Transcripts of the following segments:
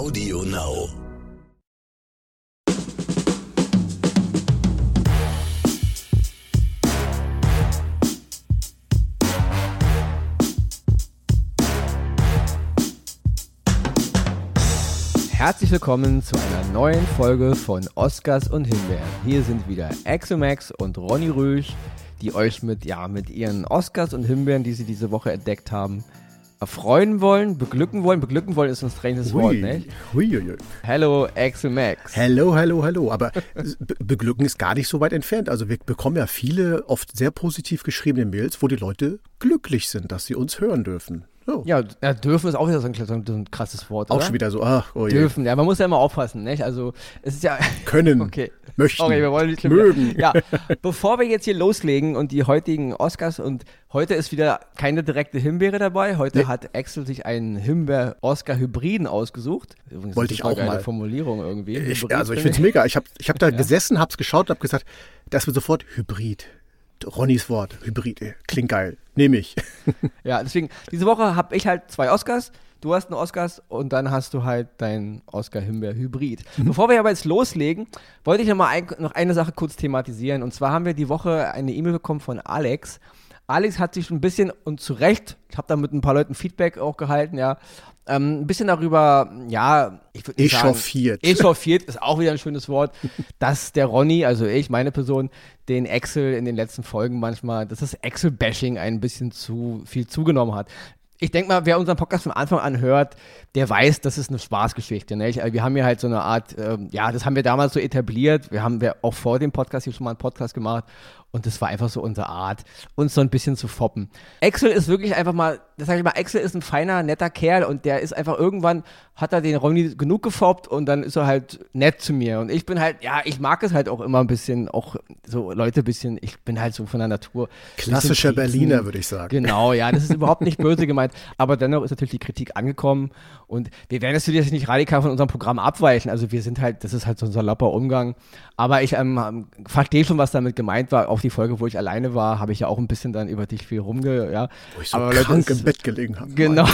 Audio Now. Herzlich willkommen zu einer neuen Folge von Oscars und Himbeeren. Hier sind wieder Axomax und Ronny Rüsch, die euch mit, ja, mit ihren Oscars und Himbeeren, die sie diese Woche entdeckt haben, erfreuen wollen, beglücken wollen. Beglücken wollen ist ein stranges Wort, ne? Hui, hui, hui. Hello, Axomax. Hello, hello, hello. Aber be beglücken ist gar nicht so weit entfernt. Also wir bekommen ja viele, oft sehr positiv geschriebene Mails, wo die Leute glücklich sind, dass sie uns hören dürfen. So. Ja, ja, dürfen ist auch wieder so ein, so ein, krasses Wort, Auch oder? schon wieder so, ach, oh je. Dürfen, ja, man muss ja immer aufpassen, nicht? Also, es ist ja. Können, Okay. möchten, Okay, wir wollen nicht mögen. Ja, bevor wir jetzt hier loslegen und die heutigen Oscars und heute ist wieder keine direkte Himbeere dabei. Heute Nee. hat Axel sich einen Himbeer-Oscar-Hybriden ausgeht. Übrigens Wollte ich auch mal. Formulierung irgendwie. Ich, also ich finde es mega. Ich habe ich hab da gesessen, habe es geschaut und habe gesagt, das wird sofort Hybrid. Ronnys Wort, Hybrid, ey, klingt geil. Nehme ich. Ja, deswegen, diese Woche habe ich halt zwei Oscars. Du hast einen Oscars und dann hast du halt deinen Oscar-Himbeer-Hybrid. Mhm. Bevor wir aber jetzt loslegen, wollte ich noch mal ein, noch eine Sache kurz thematisieren. Und zwar haben wir die Woche eine E-Mail bekommen von Alex. Alex hat sich ein bisschen und zu Recht, ich habe da mit ein paar Leuten Feedback auch gehalten, ja, ähm, ein bisschen darüber, ja, ich würde nicht sagen, Echauffiert. Echauffiert ist auch wieder ein schönes Wort, dass der Ronny, also ich, meine Person, den Excel in den letzten Folgen manchmal, dass das Excel-Bashing ein bisschen zu viel zugenommen hat. Ich denke mal, wer unseren Podcast von Anfang an hört, der weiß, das ist eine Spaßgeschichte. Nicht? Also Wir haben hier halt so eine Art, ähm, ja, das haben wir damals so etabliert. Wir haben wir auch vor dem Podcast hier schon mal einen Podcast gemacht und das war einfach so unsere Art, uns so ein bisschen zu foppen. Excel ist wirklich einfach mal, das sage ich mal, Excel ist ein feiner, netter Kerl und der ist einfach irgendwann, hat er den Ronny genug gefoppt und dann ist er halt nett zu mir. Und ich bin halt, ja, ich mag es halt auch immer ein bisschen, auch so Leute ein bisschen, ich bin halt so von der Natur. Klassischer. Berliner, würde ich sagen. Genau, ja, das ist überhaupt nicht böse gemeint. Aber dennoch ist natürlich die Kritik angekommen und wir werden natürlich nicht radikal von unserem Programm abweichen. Also wir sind halt, das ist halt so ein salopper Umgang. Aber ich ähm, verstehe schon, was damit gemeint war. Auch die Folge, wo ich alleine war, habe ich ja auch ein bisschen dann über dich viel rumge, ja. Wo ich so Aber Leute, krank es- im Bett gelegen habe. Genau.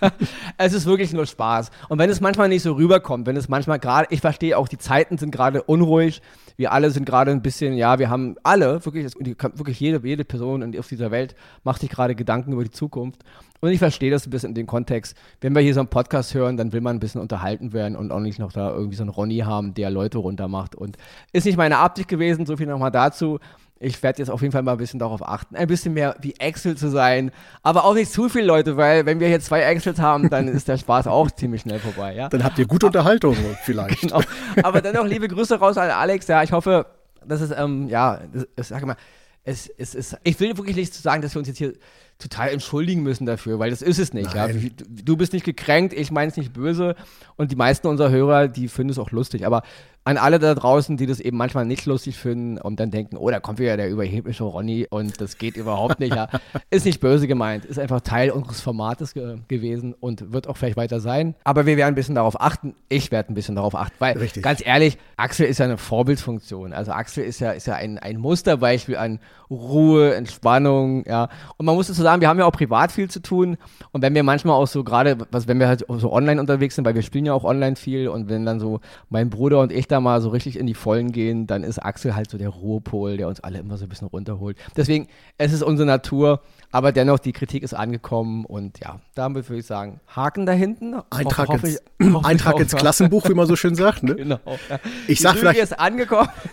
es ist wirklich nur Spaß. Und wenn es manchmal nicht so rüberkommt, wenn es manchmal gerade, ich verstehe auch, die Zeiten sind gerade unruhig. Wir alle sind gerade ein bisschen, ja, wir haben alle, wirklich, wirklich jede, jede Person auf dieser Welt macht sich gerade Gedanken über die Zukunft. Und ich verstehe das ein bisschen in dem Kontext. Wenn wir hier so einen Podcast hören, dann will man ein bisschen unterhalten werden und auch nicht noch da irgendwie so einen Ronny haben, der Leute runtermacht. Und ist nicht meine Absicht gewesen, so viel nochmal dazu. Ich werde jetzt auf jeden Fall mal ein bisschen darauf achten, ein bisschen mehr wie Excel zu sein, aber auch nicht zu viele Leute, weil wenn wir hier zwei Excels haben, dann ist der Spaß auch ziemlich schnell vorbei, ja. Dann habt ihr gute Unterhaltung vielleicht. Genau. Aber dennoch liebe Grüße raus an Alex, ja, ich hoffe, dass es, ähm, ja, ich sage mal, es, es ist, ich will wirklich nicht sagen, dass wir uns jetzt hier total entschuldigen müssen dafür, weil das ist es nicht. Ja. Du bist nicht gekränkt, ich meine es nicht böse und die meisten unserer Hörer, die finden es auch lustig. Aber an alle da draußen, die das eben manchmal nicht lustig finden und dann denken, oh, da kommt wieder der überhebliche Ronny und das geht überhaupt nicht, ja. Ist nicht böse gemeint, ist einfach Teil unseres Formates ge gewesen und wird auch vielleicht weiter sein. Aber wir werden ein bisschen darauf achten. Ich werde ein bisschen darauf achten, weil Richtig. ganz ehrlich, Axel ist ja eine Vorbildfunktion. Also Axel ist ja, ist ja ein, ein Musterbeispiel an Ruhe, Entspannung, ja. Und man muss dazu sagen, wir haben ja auch privat viel zu tun. Und wenn wir manchmal auch so gerade, was, wenn wir halt so online unterwegs sind, weil wir spielen ja auch online viel und wenn dann so mein Bruder und ich da mal so richtig in die Vollen gehen, dann ist Axel halt so der Ruhepol, der uns alle immer so ein bisschen runterholt. Deswegen, es ist unsere Natur, aber dennoch, die Kritik ist angekommen und ja, damit würde ich sagen, Haken da hinten. Eintrag, Hoffe- ins, hoffe ich- Eintrag ins. Klassenbuch, wie man so schön sagt. Ne? Genau. Ja. Ich sag Lüge vielleicht-.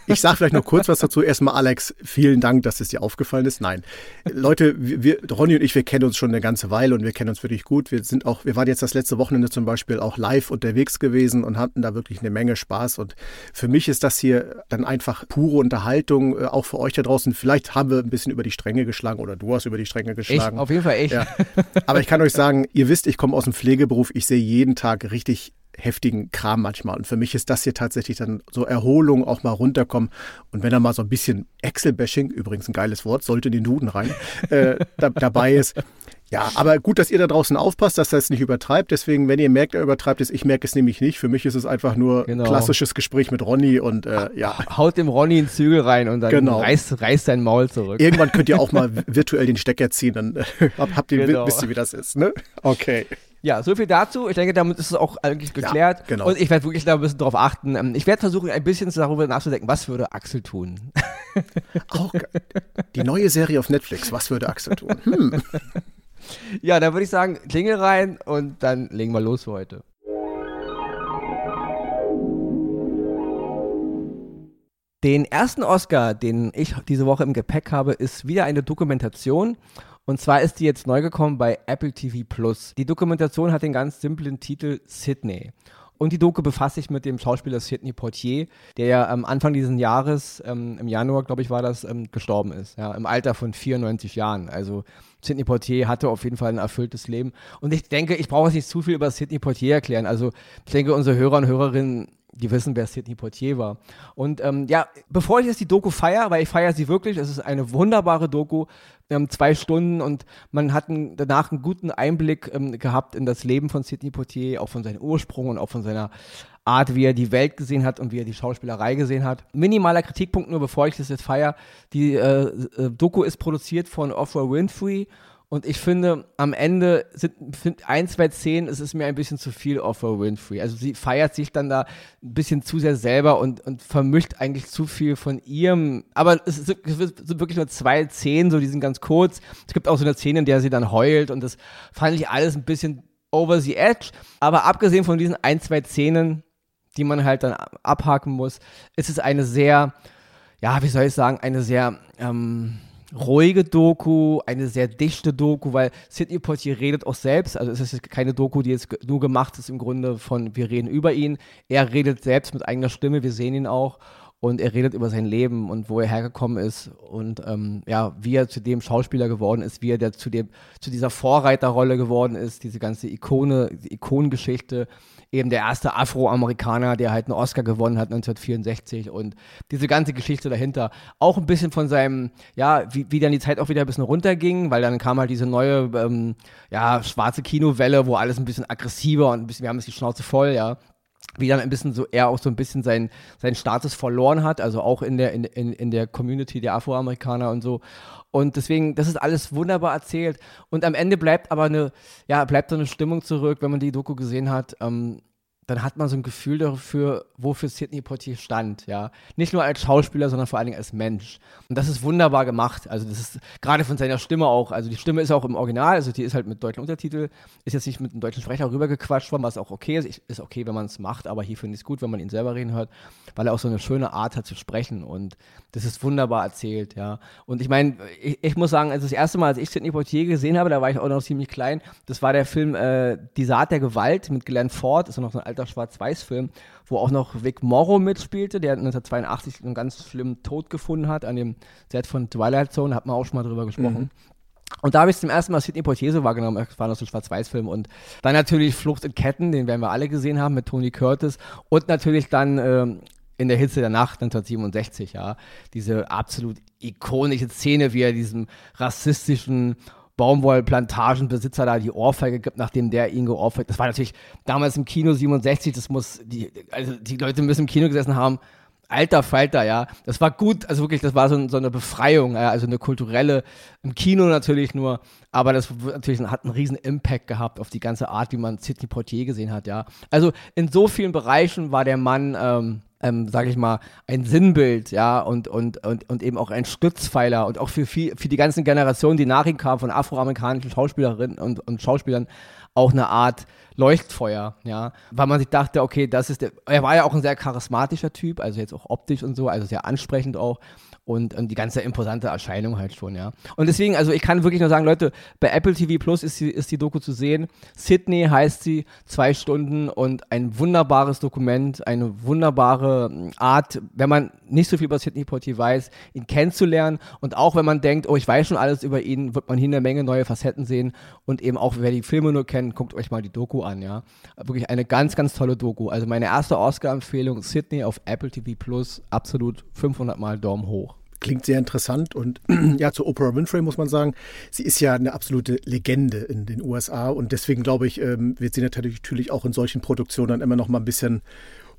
Ich sage vielleicht noch kurz was dazu. Erstmal, Alex, vielen Dank, dass es dir aufgefallen ist. Nein. Leute, wir- Ronny und ich, wir kennen uns schon eine ganze Weile und wir kennen uns wirklich gut. Wir sind auch, wir waren jetzt das letzte Wochenende zum Beispiel auch live unterwegs gewesen und hatten da wirklich eine Menge Spaß. Und für mich ist das hier dann einfach pure Unterhaltung, äh, auch für euch da draußen. Vielleicht haben wir ein bisschen über die Stränge geschlagen oder du hast über die Stränge Ich, geschlagen. auf jeden Fall ich. Ja. Aber ich kann euch sagen, ihr wisst, ich komme aus dem Pflegeberuf. Ich sehe jeden Tag richtig heftigen Kram manchmal. Und für mich ist das hier tatsächlich dann so Erholung, auch mal runterkommen. Und wenn da mal so ein bisschen Excel-Bashing, übrigens ein geiles Wort, sollte in den Duden rein, äh, da, dabei ist. Ja, aber gut, dass ihr da draußen aufpasst, dass das nicht übertreibt. Deswegen, wenn ihr merkt, er übertreibt es, ich merke es nämlich nicht. Für mich ist es einfach nur Genau. klassisches Gespräch mit Ronny und äh, ja. Haut dem Ronny einen Zügel rein und dann Genau. reißt, reißt sein Maul zurück. Irgendwann könnt ihr auch mal virtuell den Stecker ziehen, dann äh, habt, habt ihr, Genau. wisst ihr, wie das ist. Ne? Okay. Ja, so viel dazu. Ich denke, damit ist es auch eigentlich geklärt. Ja, genau. Und ich werde wirklich da ein bisschen drauf achten. Ähm, ich werde versuchen, ein bisschen darüber nachzudenken, was würde Axel tun? Auch die neue Serie auf Netflix, was würde Axel tun? Hm. Ja, dann würde ich sagen, Klingel rein und dann legen wir los für heute. Den ersten Oscar, den ich diese Woche im Gepäck habe, ist wieder eine Dokumentation. Und zwar ist die jetzt neu gekommen bei Apple TV Plus. Die Dokumentation hat den ganz simplen Titel Sydney. Und die Doku befasst sich mit dem Schauspieler Sidney Poitier, der ja am Anfang dieses Jahres, ähm, im Januar, glaube ich, war das, ähm, gestorben ist. Ja, Im Alter von 94 Jahren. Also Sidney Poitier hatte auf jeden Fall ein erfülltes Leben. Und ich denke, ich brauche nicht zu viel über Sidney Poitier erklären. Also ich denke, unsere Hörer und Hörerinnen die wissen, wer Sidney Poitier war. Und ähm, ja, bevor ich jetzt die Doku feiere, weil ich feiere sie wirklich, es ist eine wunderbare Doku, ähm, zwei Stunden und man hat einen, danach einen guten Einblick ähm, gehabt in das Leben von Sidney Poitier, auch von seinem Ursprung und auch von seiner Art, wie er die Welt gesehen hat und wie er die Schauspielerei gesehen hat. Minimaler Kritikpunkt nur, bevor ich das jetzt feiere. Die äh, äh, Doku ist produziert von Oprah Winfrey und ich finde, am Ende sind find ein, zwei Szenen, es ist mir ein bisschen zu viel Oprah Winfrey. Also sie feiert sich dann da ein bisschen zu sehr selber und, und vermischt eigentlich zu viel von ihrem. Aber es sind, es sind wirklich nur zwei Szenen, so die sind ganz kurz. Es gibt auch so eine Szene, in der sie dann heult und das fand ich alles ein bisschen over the edge. Aber abgesehen von diesen ein, zwei Szenen, die man halt dann abhaken muss, ist es eine sehr, ja, wie soll ich sagen, eine sehr, ähm, ruhige Doku, eine sehr dichte Doku, weil Sidney Poitier redet auch selbst, also es ist keine Doku, die jetzt nur gemacht ist im Grunde von, wir reden über ihn, er redet selbst mit eigener Stimme, wir sehen ihn auch und er redet über sein Leben und wo er hergekommen ist. Und ähm, ja, wie er zu dem Schauspieler geworden ist, wie er der, zu, dem, zu dieser Vorreiterrolle geworden ist, diese ganze Ikone, die Ikonengeschichte, eben der erste Afroamerikaner, der halt einen Oscar gewonnen hat 1964 und diese ganze Geschichte dahinter. Auch ein bisschen von seinem, ja, wie, wie dann die Zeit auch wieder ein bisschen runterging, weil dann kam halt diese neue, ähm, ja, schwarze Kinowelle, wo alles ein bisschen aggressiver und ein bisschen, wir haben es die Schnauze voll, ja wie dann ein bisschen so er auch so ein bisschen seinen seinen Status verloren hat, also auch in der in, in, in der Community der Afroamerikaner und so. Und deswegen, das ist alles wunderbar erzählt. Und am Ende bleibt aber eine, ja, bleibt so eine Stimmung zurück, wenn man die Doku gesehen hat. Ähm, dann hat man so ein Gefühl dafür, wofür Sidney Poitier stand, ja. Nicht nur als Schauspieler, sondern vor allen Dingen als Mensch. Und das ist wunderbar gemacht. Also das ist gerade von seiner Stimme auch, also die Stimme ist auch im Original, also die ist halt mit deutschen Untertitel, ist jetzt nicht mit einem deutschen Sprecher rübergequatscht worden, was auch okay ist. Ist okay, wenn man es macht, aber hier finde ich es gut, wenn man ihn selber reden hört, weil er auch so eine schöne Art hat zu sprechen und das ist wunderbar erzählt, ja. Und ich meine, ich, ich, muss sagen, also das erste Mal, als ich Sidney Poitier gesehen habe, da war ich auch noch ziemlich klein, das war der Film äh, Die Saat der Gewalt mit Glenn Ford, ist noch so ein alter Schwarz-Weiß-Film, wo auch noch Vic Morrow mitspielte, der 1982 einen ganz schlimmen Tod gefunden hat an dem Set von Twilight Zone, hat man auch schon mal drüber gesprochen. Mhm. Und da habe ich zum ersten Mal Sidney Poitier so wahrgenommen. Es war noch so ein Schwarz-Weiß-Film. Und dann natürlich Flucht in Ketten, den werden wir alle gesehen haben mit Tony Curtis. Und natürlich dann ähm, in der Hitze der Nacht 1967, ja. Diese absolut ikonische Szene, wie er diesem rassistischen Baumwollplantagenbesitzer da die Ohrfeige gibt, nachdem der ihn geohrfeigt. Das war natürlich damals im Kino 67, das muss, die, also die Leute müssen im Kino gesessen haben. Alter Falter, ja. Das war gut, also wirklich, das war so, so eine Befreiung, also eine kulturelle, im Kino natürlich nur, aber das natürlich hat einen riesen Impact gehabt auf die ganze Art, wie man Sidney Portier gesehen hat, ja. Also in so vielen Bereichen war der Mann, ähm, ähm, sage ich mal, ein Sinnbild, ja, und, und, und, und eben auch ein Stützpfeiler und auch für, viel, für die ganzen Generationen, die nach ihm kamen, von afroamerikanischen Schauspielerinnen und, und Schauspielern, auch eine Art Leuchtfeuer, ja, weil man sich dachte, okay, das ist der, er war ja auch ein sehr charismatischer Typ, also jetzt auch optisch und so, also sehr ansprechend auch und, und die ganze imposante Erscheinung halt schon, ja. Und deswegen, also ich kann wirklich nur sagen, Leute, bei Apple TV Plus ist die, ist die Doku zu sehen. Sydney heißt sie, zwei Stunden und ein wunderbares Dokument, eine wunderbare hm, Art, wenn man nicht so viel über Sydney Poitier weiß, ihn kennenzulernen und auch wenn man denkt, oh, ich weiß schon alles über ihn, wird man hier eine Menge neue Facetten sehen und eben auch, wer die Filme nur kennt, guckt euch mal die Doku an, ja. Wirklich eine ganz, ganz tolle Doku. Also meine erste Oscar-Empfehlung, Sydney auf Apple TV Plus, absolut 500 Mal Daumen hoch. Klingt sehr interessant und ja, zu Oprah Winfrey muss man sagen, sie ist ja eine absolute Legende in den USA und deswegen glaube ich, ähm, wird sie natürlich auch in solchen Produktionen dann immer noch mal ein bisschen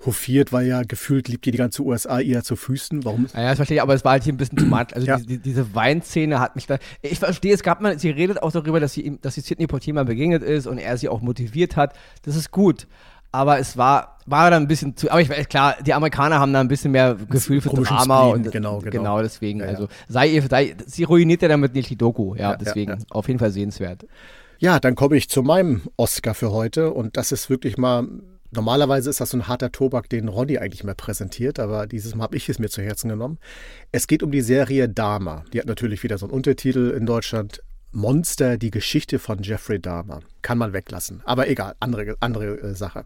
hofiert, weil ja gefühlt liegt die ganze USA eher zu Füßen. Warum? Ja, das verstehe ich, aber es war halt hier ein bisschen tomat. Also ja. die, die, diese Weinszene hat mich da. Ich verstehe, es gab mal, sie redet auch darüber, dass sie dass sie Sidney Poitier mal begegnet ist und er sie auch motiviert hat. Das ist gut. Aber es war, war dann ein bisschen zu. Aber ich weiß, klar, die Amerikaner haben da ein bisschen mehr Gefühl für Drama und genau, genau. genau deswegen. Ja, ja. Also sei ihr, sei, sie ruiniert ja damit nicht die Doku, ja, deswegen auf jeden Fall sehenswert. Ja, dann komme ich zu meinem Oscar für heute und das ist wirklich mal Normalerweise ist das so ein harter Tobak, den Ronny eigentlich mehr präsentiert, aber dieses Mal habe ich es mir zu Herzen genommen. Es geht um die Serie Dahmer. Die hat natürlich wieder so einen Untertitel in Deutschland. Monster, die Geschichte von Jeffrey Dahmer. Kann man weglassen. Aber egal, andere, andere äh, Sache.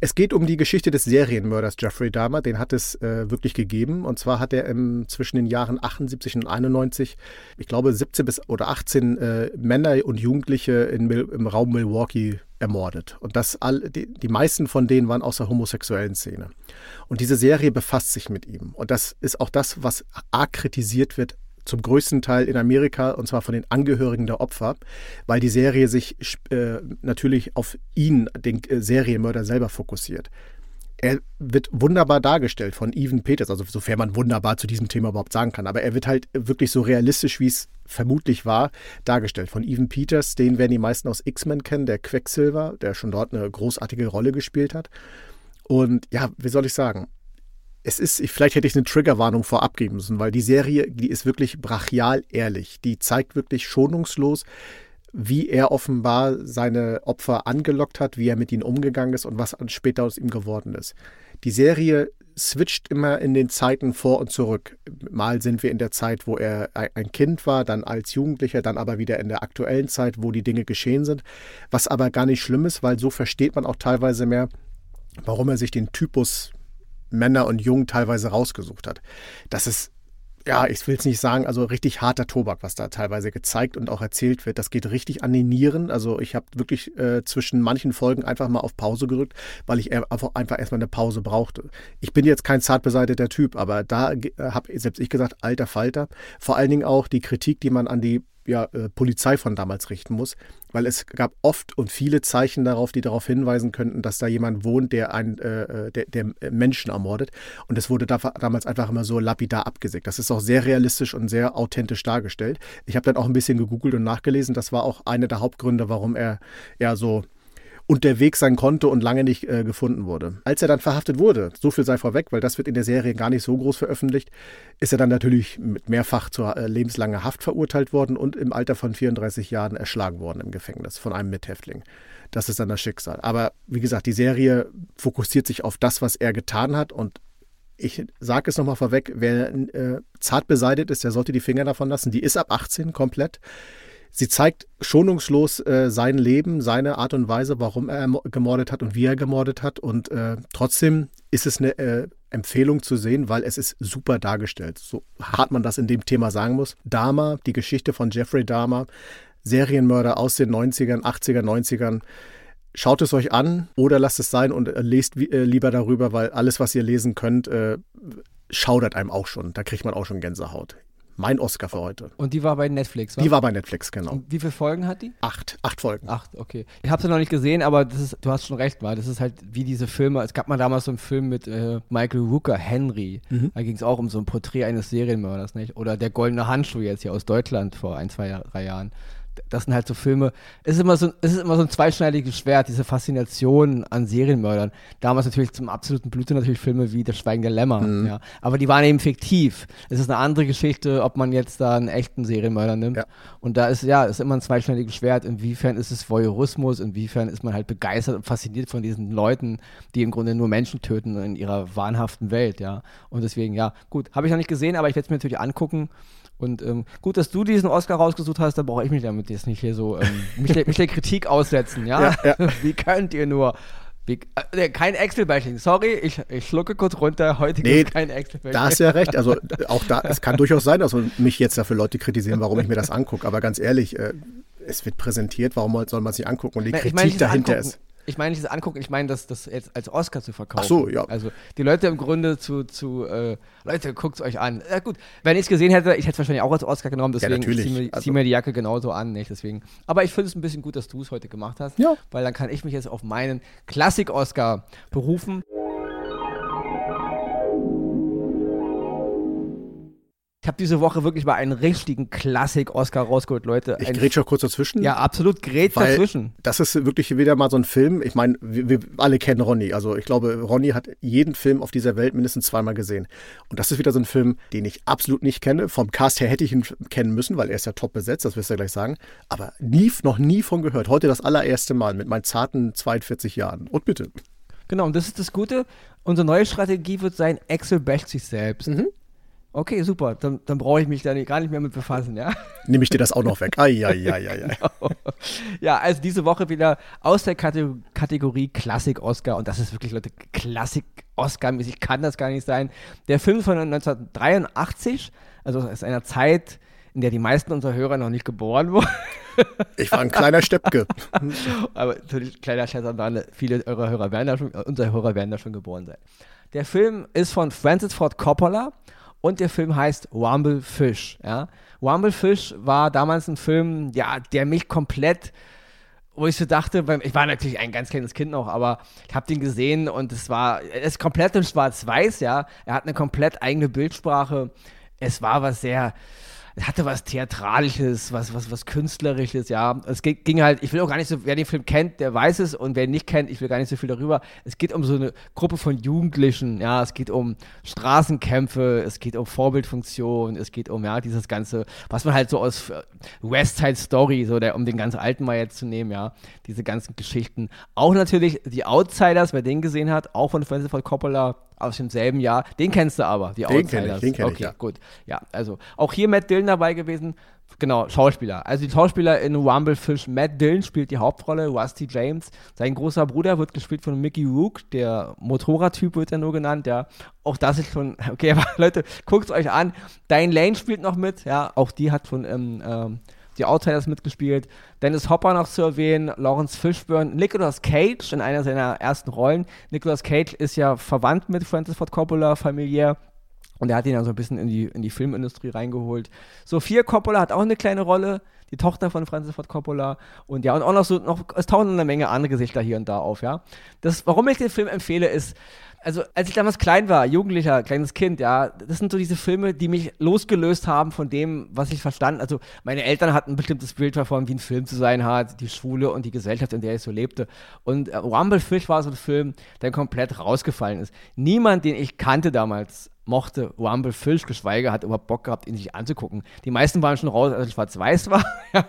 Es geht um die Geschichte des Serienmörders Jeffrey Dahmer. Den hat es äh, wirklich gegeben. Und zwar hat er im, zwischen den Jahren 78 und 91, ich glaube, 17 bis oder 18 äh, Männer und Jugendliche in, im Raum Milwaukee ermordet. Und das all, die, die meisten von denen waren aus der homosexuellen Szene. Und diese Serie befasst sich mit ihm. Und das ist auch das, was arg kritisiert wird zum größten Teil in Amerika und zwar von den Angehörigen der Opfer, weil die Serie sich äh, natürlich auf ihn, den äh, Serienmörder selber fokussiert. Er wird wunderbar dargestellt von Evan Peters, also sofern man wunderbar zu diesem Thema überhaupt sagen kann, aber er wird halt wirklich so realistisch, wie es vermutlich war, dargestellt. Von Evan Peters, den werden die meisten aus X-Men kennen, der Quecksilver, der schon dort eine großartige Rolle gespielt hat. Und ja, wie soll ich sagen? Es ist, vielleicht hätte ich eine Triggerwarnung vorab geben müssen, weil die Serie, die ist wirklich brachial ehrlich. Die zeigt wirklich schonungslos, wie er offenbar seine Opfer angelockt hat, wie er mit ihnen umgegangen ist und was später aus ihm geworden ist. Die Serie switcht immer in den Zeiten vor und zurück. Mal sind wir in der Zeit, wo er ein Kind war, dann als Jugendlicher, dann aber wieder in der aktuellen Zeit, wo die Dinge geschehen sind. Was aber gar nicht schlimm ist, weil so versteht man auch teilweise mehr, warum er sich den Typus Männer und Jungen teilweise rausgesucht hat. Das ist ja, ich will es nicht sagen, also richtig harter Tobak, was da teilweise gezeigt und auch erzählt wird. Das geht richtig an die Nieren. Also ich habe wirklich äh, zwischen manchen Folgen einfach mal auf Pause gerückt, weil ich einfach, einfach erstmal eine Pause brauchte. Ich bin jetzt kein zart beseiteter Typ, aber da äh, habe selbst ich gesagt, alter Falter. Vor allen Dingen auch die Kritik, die man an die ja, äh, Polizei von damals richten muss, weil es gab oft und viele Zeichen darauf, die darauf hinweisen könnten, dass da jemand wohnt, der, ein, äh, äh der, der, Menschen ermordet. Und es wurde da, damals einfach immer so lapidar abgesägt. Das ist auch sehr realistisch und sehr authentisch dargestellt. Ich habe dann auch ein bisschen gegoogelt und nachgelesen. Das war auch einer der Hauptgründe, warum er ja so unterwegs sein konnte und lange nicht äh, gefunden wurde. Als er dann verhaftet wurde, so viel sei vorweg, weil das wird in der Serie gar nicht so groß veröffentlicht, ist er dann natürlich mit mehrfach zur äh, lebenslanger Haft verurteilt worden und im Alter von 34 Jahren erschlagen worden im Gefängnis von einem Mithäftling. Das ist dann das Schicksal. Aber wie gesagt, die Serie fokussiert sich auf das, was er getan hat und ich sage es nochmal vorweg, wer äh, zart beseitigt ist, der sollte die Finger davon lassen. Die ist ab 18 komplett. Sie zeigt schonungslos äh, sein Leben, seine Art und Weise, warum er gemordet hat und wie er gemordet hat. Und äh, trotzdem ist es eine äh, Empfehlung zu sehen, weil es ist super dargestellt. So hart man das in dem Thema sagen muss. Dahmer, die Geschichte von Jeffrey Dahmer, Serienmörder aus den 90ern, 80er, 90ern. Schaut es euch an oder lasst es sein und äh, lest äh, lieber darüber, weil alles, was ihr lesen könnt, äh, schaudert einem auch schon. Da kriegt man auch schon Gänsehaut mein Oscar für heute. Und die war bei Netflix, wa? Die war bei Netflix, genau. Und wie viele Folgen hat die? Acht. Acht Folgen. Acht, okay. Ich habe sie noch nicht gesehen, aber das ist, du hast schon recht, weil das ist halt wie diese Filme. Es gab mal damals so einen Film mit äh, Michael Rooker, Henry. Mhm. Da ging es auch um so ein Porträt eines Serienmörders, nicht? Oder der goldene Handschuh jetzt hier aus Deutschland vor ein, zwei, drei Jahren das sind halt so Filme. Es ist immer so, es ist immer so ein zweischneidiges Schwert, diese Faszination an Serienmördern. Damals natürlich zum absoluten Blute natürlich Filme wie Der Schweigen der Lämmer, mhm. ja. Aber die waren eben fiktiv. Es ist eine andere Geschichte, ob man jetzt da einen echten Serienmörder nimmt. Ja. Und da ist, ja, ist immer ein zweischneidiges Schwert. Inwiefern ist es Voyeurismus? Inwiefern ist man halt begeistert und fasziniert von diesen Leuten, die im Grunde nur Menschen töten in ihrer wahnhaften Welt, ja. Und deswegen, ja, gut. Habe ich noch nicht gesehen, aber ich werde es mir natürlich angucken. Und ähm, gut, dass du diesen Oscar rausgesucht hast, da brauche ich mich damit jetzt nicht hier so ähm, mich, der, mich, der, Kritik aussetzen, ja? ja, ja. Wie könnt ihr nur? Wie, äh, kein Excel-Bashing, sorry, ich, ich schlucke kurz runter, heute nee, gibt kein Excel-Bashing. Da hast du ja recht, also auch da, es kann durchaus sein, dass mich jetzt dafür Leute kritisieren, warum ich mir das angucke, aber ganz ehrlich, äh, es wird präsentiert, warum soll man sich angucken und die Na, Kritik meine, dahinter angucken. ist ich meine nicht das Angucken, ich meine das, das jetzt als Oscar zu verkaufen. Ach so, ja. Also die Leute im Grunde zu, zu äh, Leute, guckt es euch an. Ja gut, wenn ich es gesehen hätte, ich hätte es wahrscheinlich auch als Oscar genommen, deswegen ja, ziehe mir, also. zieh mir die Jacke genauso an, nicht? Deswegen. Aber ich finde es ein bisschen gut, dass du es heute gemacht hast, ja. weil dann kann ich mich jetzt auf meinen Klassik-Oscar berufen. Ich habe diese Woche wirklich mal einen richtigen Klassik-Oscar rausgeholt, Leute. Ich Ein- grätsche auch kurz dazwischen. Ja, absolut, grätscht Weil dazwischen. das ist wirklich wieder mal so ein Film. Ich meine, wir, wir alle kennen Ronny. Also ich glaube, Ronny hat jeden Film auf dieser Welt mindestens zweimal gesehen. Und das ist wieder so ein Film, den ich absolut nicht kenne. Vom Cast her hätte ich ihn kennen müssen, weil er ist ja top besetzt, das wirst du ja gleich sagen. Aber nie, noch nie von gehört. Heute das allererste Mal mit meinen zarten 42 Jahren. Und bitte. Genau, und das ist das Gute. Unsere neue Strategie wird sein, Excel basht sich selbst. Okay, super. Dann, dann brauche ich mich da gar nicht mehr mit befassen, ja? Nehme ich dir das auch noch weg. Ai, ai, ai, ai, ai. ja, also diese Woche wieder aus der Kate Kategorie Klassik-Oscar. Und das ist wirklich, Leute, Klassik-Oscar-mäßig kann das gar nicht sein. Der Film von 1983, also aus einer Zeit, in der die meisten unserer Hörer noch nicht geboren wurden. Ich war ein kleiner Steppke. Aber natürlich, kleiner Scherz am Rande, viele eurer Hörer werden da schon, äh, unsere Hörer werden da schon geboren sein. Der Film ist von Francis Ford Coppola und der Film heißt Wumble Fish. Ja? Wumble Fish war damals ein Film, ja, der mich komplett, wo ich so dachte, ich war natürlich ein ganz kleines Kind noch, aber ich habe den gesehen und es war, es ist komplett in Schwarz-Weiß, ja. Er hat eine komplett eigene Bildsprache. Es war was sehr, es hatte was Theatralisches, was, was, was Künstlerisches, ja. Es ging, ging halt, ich will auch gar nicht so, wer den Film kennt, der weiß es und wer ihn nicht kennt, ich will gar nicht so viel darüber. Es geht um so eine Gruppe von Jugendlichen, ja. Es geht um Straßenkämpfe, es geht um Vorbildfunktion, es geht um, ja, dieses ganze, was man halt so aus äh, West Side Story, so der, um den ganz alten mal jetzt zu nehmen, ja. Diese ganzen Geschichten. Auch natürlich die Outsiders, wer den gesehen hat, auch von Francis Ford Coppola aus demselben Jahr. Den kennst du aber, die Den kenn ich, Outsiders. den kenn ich, okay, ja. gut. Ja, also auch hier Matt Dillon dabei gewesen. Genau, Schauspieler. Also die Schauspieler in Rumblefish. Matt Dillon spielt die Hauptrolle, Rusty James. Sein großer Bruder wird gespielt von Mickey Rook, der Motorradtyp wird er nur genannt, ja. Auch das ist schon, okay, aber Leute, guckt euch an. Diane Lane spielt noch mit, ja. Auch die hat von ähm, ähm, die Outsiders mitgespielt. Dennis Hopper noch zu erwähnen, Lawrence Fishburne, Nicolas Cage in einer seiner ersten Rollen. Nicolas Cage ist ja verwandt mit Francis Ford Coppola familiär. Und er hat ihn dann so ein bisschen in die, in die Filmindustrie reingeholt. Sophia Coppola hat auch eine kleine Rolle, die Tochter von Francis Ford Coppola. Und ja, und auch noch so, noch, es tauchen eine Menge andere Gesichter hier und da auf, ja. Das, warum ich den Film empfehle, ist, also als ich damals klein war, Jugendlicher, kleines Kind, ja, das sind so diese Filme, die mich losgelöst haben von dem, was ich verstanden. Also meine Eltern hatten ein bestimmtes Bild davon, wie ein Film zu sein hat, die Schule und die Gesellschaft, in der ich so lebte. Und äh, Rumblefish war so ein Film, der komplett rausgefallen ist. Niemand, den ich kannte damals, mochte Rumblefish, geschweige hat überhaupt Bock gehabt, ihn sich anzugucken. Die meisten waren schon raus, als es schwarz-weiß war.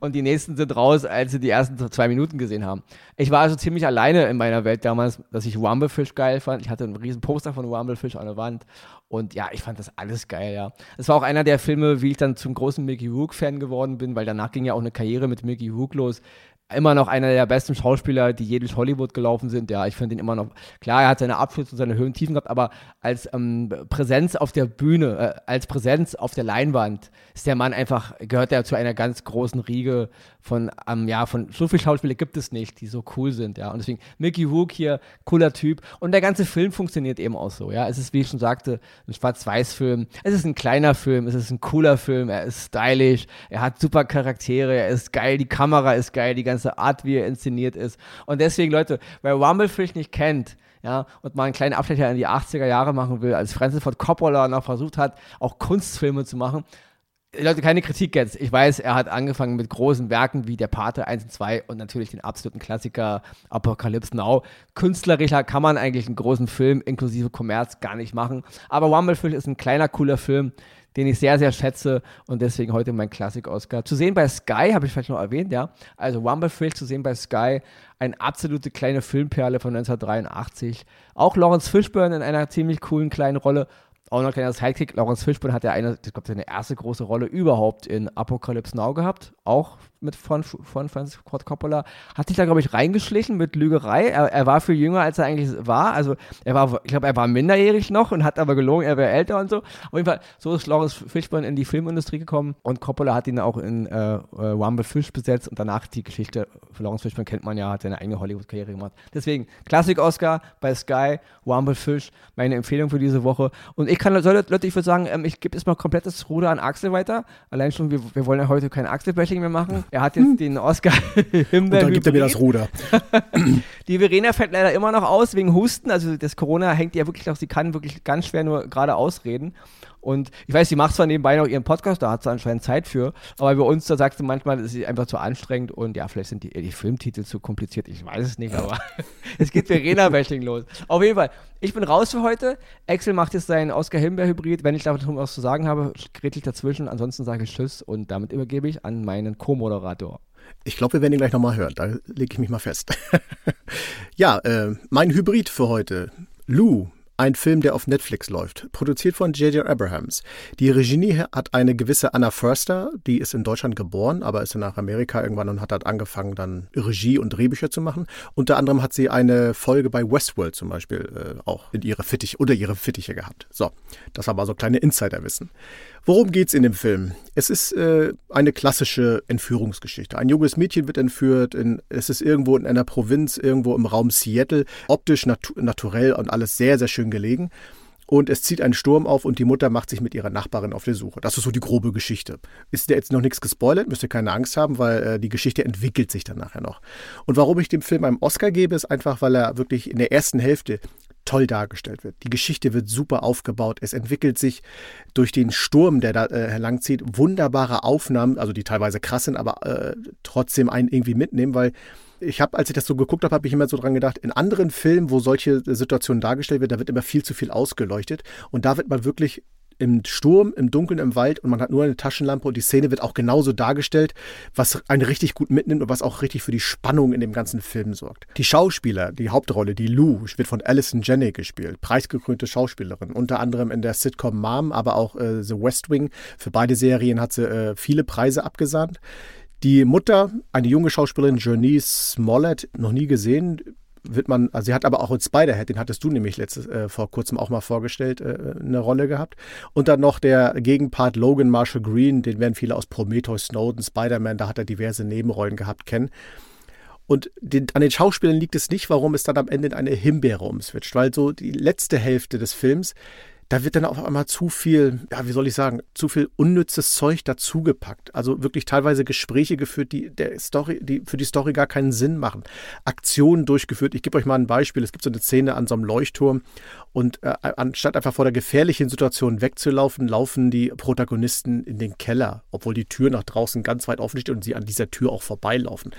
und die nächsten sind raus, als sie die ersten zwei Minuten gesehen haben. Ich war also ziemlich alleine in meiner Welt damals, dass ich Rumblefish geil fand. Ich hatte einen riesen Poster von Rumblefish an der Wand. Und ja, ich fand das alles geil, ja. Es war auch einer der Filme, wie ich dann zum großen Mickey Rook-Fan geworden bin, weil danach ging ja auch eine Karriere mit Mickey Rook los immer noch einer der besten Schauspieler, die je durch Hollywood gelaufen sind. Ja, ich finde ihn immer noch, klar, er hat seine Abschlüsse und seine Höhen und Tiefen gehabt, aber als ähm, Präsenz auf der Bühne, äh, als Präsenz auf der Leinwand ist der Mann einfach, gehört er zu einer ganz großen Riege von, ähm, ja, von, so viele Schauspieler gibt es nicht, die so cool sind, ja. Und deswegen, Mickey Rook hier, cooler Typ. Und der ganze Film funktioniert eben auch so, ja. Es ist, wie ich schon sagte, ein Schwarz-Weiß-Film. Es ist ein kleiner Film, es ist ein cooler Film, er ist stylisch, er hat super Charaktere, er ist geil, die Kamera ist geil, die ganze Art, wie er inszeniert ist. Und deswegen, Leute, wer Rumblefish nicht kennt, ja, und mal einen kleinen Abstecher in die 80er Jahre machen will, als Francis Ford Coppola noch versucht hat, auch Kunstfilme zu machen, Leute, keine Kritik jetzt. Ich weiß, er hat angefangen mit großen Werken wie Der Pate 1 und 2 und natürlich den absoluten Klassiker Apocalypse Now. Künstlerischer kann man eigentlich einen großen Film inklusive Kommerz gar nicht machen. Aber Rumblefish ist ein kleiner, cooler Film, den ich sehr, sehr schätze und deswegen heute mein Klassik-Oscar. Zu sehen bei Sky, habe ich vielleicht noch erwähnt, ja. Also Rumblefish zu sehen bei Sky, eine absolute kleine Filmperle von 1983. Auch Lawrence Fishburne in einer ziemlich coolen kleinen Rolle auch noch ein kleiner Sidekick. Lawrence Fishburne hat ja eine, ich glaube, seine erste große Rolle überhaupt in Apocalypse Now gehabt. Auch mit von, von Francis Ford Coppola. Hat sich da, glaube ich, reingeschlichen mit Lügerei. Er, er war viel jünger, als er eigentlich war. Also, er war, ich glaube, er war minderjährig noch und hat aber gelogen, er wäre älter und so. Auf jeden Fall, so ist Lawrence Fishburne in die Filmindustrie gekommen und Coppola hat ihn auch in äh, äh, Rumble Fish besetzt und danach die Geschichte für Lawrence Fishburne kennt man ja, hat seine eigene Hollywood-Karriere gemacht. Deswegen, Klassik-Oscar bei Sky, Rumble Fish, meine Empfehlung für diese Woche. Und ich kann, Leute, ich würde sagen, ähm, ich gebe jetzt mal komplettes Ruder an Axel weiter. Allein schon, wir, wir wollen ja heute kein Axel-Bashing mehr machen. Er hat jetzt den Oscar Und dann gibt er mir das Ruder. Die Verena fällt leider immer noch aus wegen Husten. Also das Corona hängt ja wirklich noch, sie kann wirklich ganz schwer nur gerade ausreden. Und ich weiß, sie macht zwar nebenbei noch ihren Podcast, da hat sie anscheinend Zeit für, aber bei uns, da sagt sie manchmal, es ist einfach zu anstrengend und ja, vielleicht sind die, die Filmtitel zu kompliziert, ich weiß es nicht, aber es geht Verena-Bashing los. Auf jeden Fall, ich bin raus für heute. Axel macht jetzt seinen Oscar-Himbeer-Hybrid. Wenn ich davon was zu sagen habe, gretel ich dazwischen. Ansonsten sage ich Tschüss und damit übergebe ich an meinen Co-Moderator. Ich glaube, wir werden ihn gleich nochmal hören. Da lege ich mich mal fest. ja, äh, mein Hybrid für heute. Lou ein Film, der auf Netflix läuft, produziert von J.J. Abrahams. Die Regie hat eine gewisse Anna Förster, die ist in Deutschland geboren, aber ist nach Amerika irgendwann und hat dort angefangen, dann Regie und Drehbücher zu machen. Unter anderem hat sie eine Folge bei Westworld zum Beispiel äh, auch in ihre Fittiche oder ihre Fittiche gehabt. So, das war mal so kleine Insiderwissen. Worum geht's in dem Film? Es ist äh, eine klassische Entführungsgeschichte. Ein junges Mädchen wird entführt. In, es ist irgendwo in einer Provinz, irgendwo im Raum Seattle. Optisch natu naturell und alles sehr, sehr schön gelegen. Und es zieht einen Sturm auf und die Mutter macht sich mit ihrer Nachbarin auf die Suche. Das ist so die grobe Geschichte. Ist dir jetzt noch nichts gespoilert, müsst ihr keine Angst haben, weil äh, die Geschichte entwickelt sich dann nachher noch. Und warum ich dem Film einen Oscar gebe, ist einfach, weil er wirklich in der ersten Hälfte toll dargestellt wird. Die Geschichte wird super aufgebaut. Es entwickelt sich durch den Sturm, der da äh, herlangzieht, wunderbare Aufnahmen, also die teilweise krass sind, aber äh, trotzdem einen irgendwie mitnehmen, weil ich habe, als ich das so geguckt habe, habe ich immer so dran gedacht, in anderen Filmen, wo solche Situationen dargestellt werden, da wird immer viel zu viel ausgeleuchtet und da wird man wirklich im Sturm, im Dunkeln, im Wald und man hat nur eine Taschenlampe und die Szene wird auch genauso dargestellt, was einen richtig gut mitnimmt und was auch richtig für die Spannung in dem ganzen Film sorgt. Die Schauspieler, die Hauptrolle, die Lou, wird von Alison Janney gespielt, preisgekrönte Schauspielerin, unter anderem in der Sitcom Mom, aber auch äh, The West Wing. Für beide Serien hat sie äh, viele Preise abgesandt. Die Mutter, eine junge Schauspielerin, Janice Smollett, noch nie gesehen, wird man, also sie hat aber auch in Spider-Head, den hattest du nämlich letztes, äh, vor kurzem auch mal vorgestellt, äh, eine Rolle gehabt. Und dann noch der Gegenpart Logan Marshall Green, den werden viele aus Prometheus, Snowden, Spider-Man, da hat er diverse Nebenrollen gehabt, kennen. Und den, an den Schauspielern liegt es nicht, warum es dann am Ende in eine Himbeere umswitcht, weil so die letzte Hälfte des Films da wird dann auf einmal zu viel, ja, wie soll ich sagen, zu viel unnützes Zeug dazugepackt. Also wirklich teilweise Gespräche geführt, die der Story, die für die Story gar keinen Sinn machen. Aktionen durchgeführt. Ich gebe euch mal ein Beispiel. Es gibt so eine Szene an so einem Leuchtturm und äh, anstatt einfach vor der gefährlichen Situation wegzulaufen, laufen die Protagonisten in den Keller, obwohl die Tür nach draußen ganz weit offen steht und sie an dieser Tür auch vorbeilaufen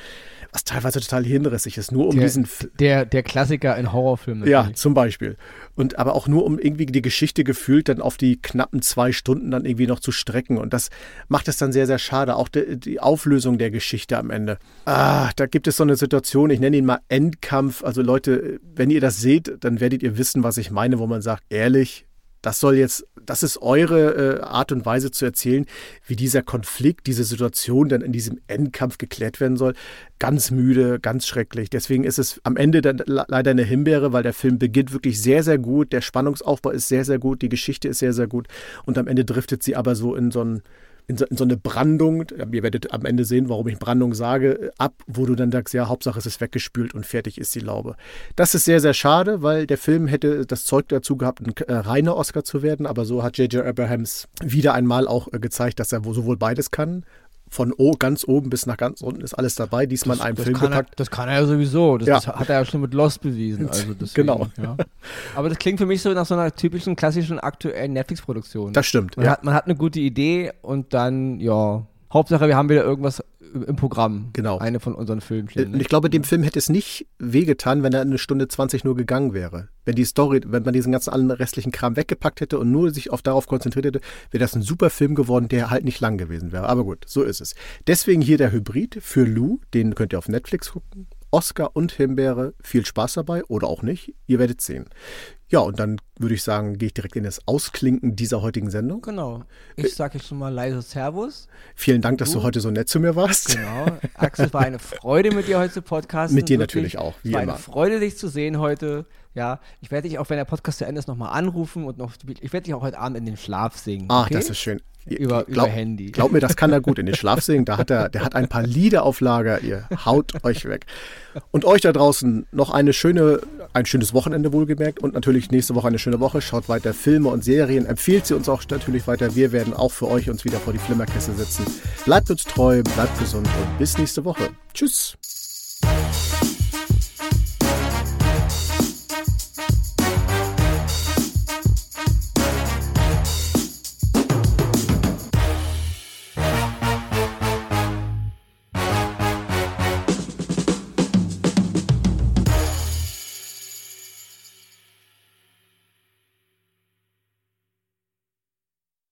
was teilweise total hinrissig ist, nur um der, diesen. Der, der Klassiker in Horrorfilmen. Ja, zum Beispiel. Und aber auch nur, um irgendwie die Geschichte gefühlt dann auf die knappen zwei Stunden dann irgendwie noch zu strecken. Und das macht es dann sehr, sehr schade. Auch die, die Auflösung der Geschichte am Ende. Ah, da gibt es so eine Situation, ich nenne ihn mal Endkampf. Also Leute, wenn ihr das seht, dann werdet ihr wissen, was ich meine, wo man sagt, ehrlich, das soll jetzt, das ist eure äh, Art und Weise zu erzählen, wie dieser Konflikt, diese Situation dann in diesem Endkampf geklärt werden soll. Ganz müde, ganz schrecklich. Deswegen ist es am Ende dann leider eine Himbeere, weil der Film beginnt wirklich sehr, sehr gut. Der Spannungsaufbau ist sehr, sehr gut. Die Geschichte ist sehr, sehr gut. Und am Ende driftet sie aber so in so ein in so, in so, eine Brandung, ihr werdet am Ende sehen, warum ich Brandung sage, ab, wo du dann sagst, ja, Hauptsache es ist weggespült und fertig ist die Laube. Das ist sehr, sehr schade, weil der Film hätte das Zeug dazu gehabt, ein äh, reiner Oscar zu werden, aber so hat J.J. Abrahams wieder einmal auch äh, gezeigt, dass er sowohl beides kann, von o ganz oben bis nach ganz unten ist alles dabei, diesmal das, in einem Film gepackt. Er, das kann er ja sowieso. Das, ja. das, hat er ja schon mit Lost bewiesen. Also deswegen, genau. Ja. Aber das klingt für mich so nach so einer typischen, klassischen, aktuellen Netflix-Produktion. Das stimmt. Man, ja. hat, man hat eine gute Idee und dann, ja, Hauptsache, wir haben wieder irgendwas im Programm. Genau. Eine von unseren Filmchen. Ne? Und ich glaube, dem Film hätte es nicht wehgetan, wenn er eine Stunde 20 nur gegangen wäre. Wenn die Story, wenn man diesen ganzen allen restlichen Kram weggepackt hätte und nur sich auf darauf konzentriert hätte, wäre das ein super Film geworden, der halt nicht lang gewesen wäre. Aber gut, so ist es. Deswegen hier der Hybrid für Lou, den könnt ihr auf Netflix gucken. Oscar und Himbeere, viel Spaß dabei oder auch nicht, ihr werdet sehen. Ja, und dann würde ich sagen, gehe ich direkt in das Ausklinken dieser heutigen Sendung. Genau. Ich sage jetzt schon mal leise Servus. Vielen Dank, dass du, du heute so nett zu mir warst. Genau. Axel, es war eine Freude, mit dir heute zu podcasten. Mit dir Wirklich. natürlich auch, wie es war immer. eine Freude, dich zu sehen heute. Ja, ich werde dich auch, wenn der Podcast zu Ende ist, nochmal anrufen und noch, ich werde dich auch heute Abend in den Schlaf singen. Ach, okay? das ist schön. Über, glaub, über Handy. Glaub mir, das kann er gut in den Schlaf singen. Da hat er, der hat ein paar Lieder auf Lager. Ihr haut euch weg. Und euch da draußen noch eine schöne, ein schönes Wochenende wohlgemerkt und natürlich nächste Woche eine schöne Woche. Schaut weiter Filme und Serien. Empfiehlt sie uns auch natürlich weiter. Wir werden auch für euch uns wieder vor die Flimmerkiste setzen. Bleibt uns treu, bleibt gesund und bis nächste Woche. Tschüss.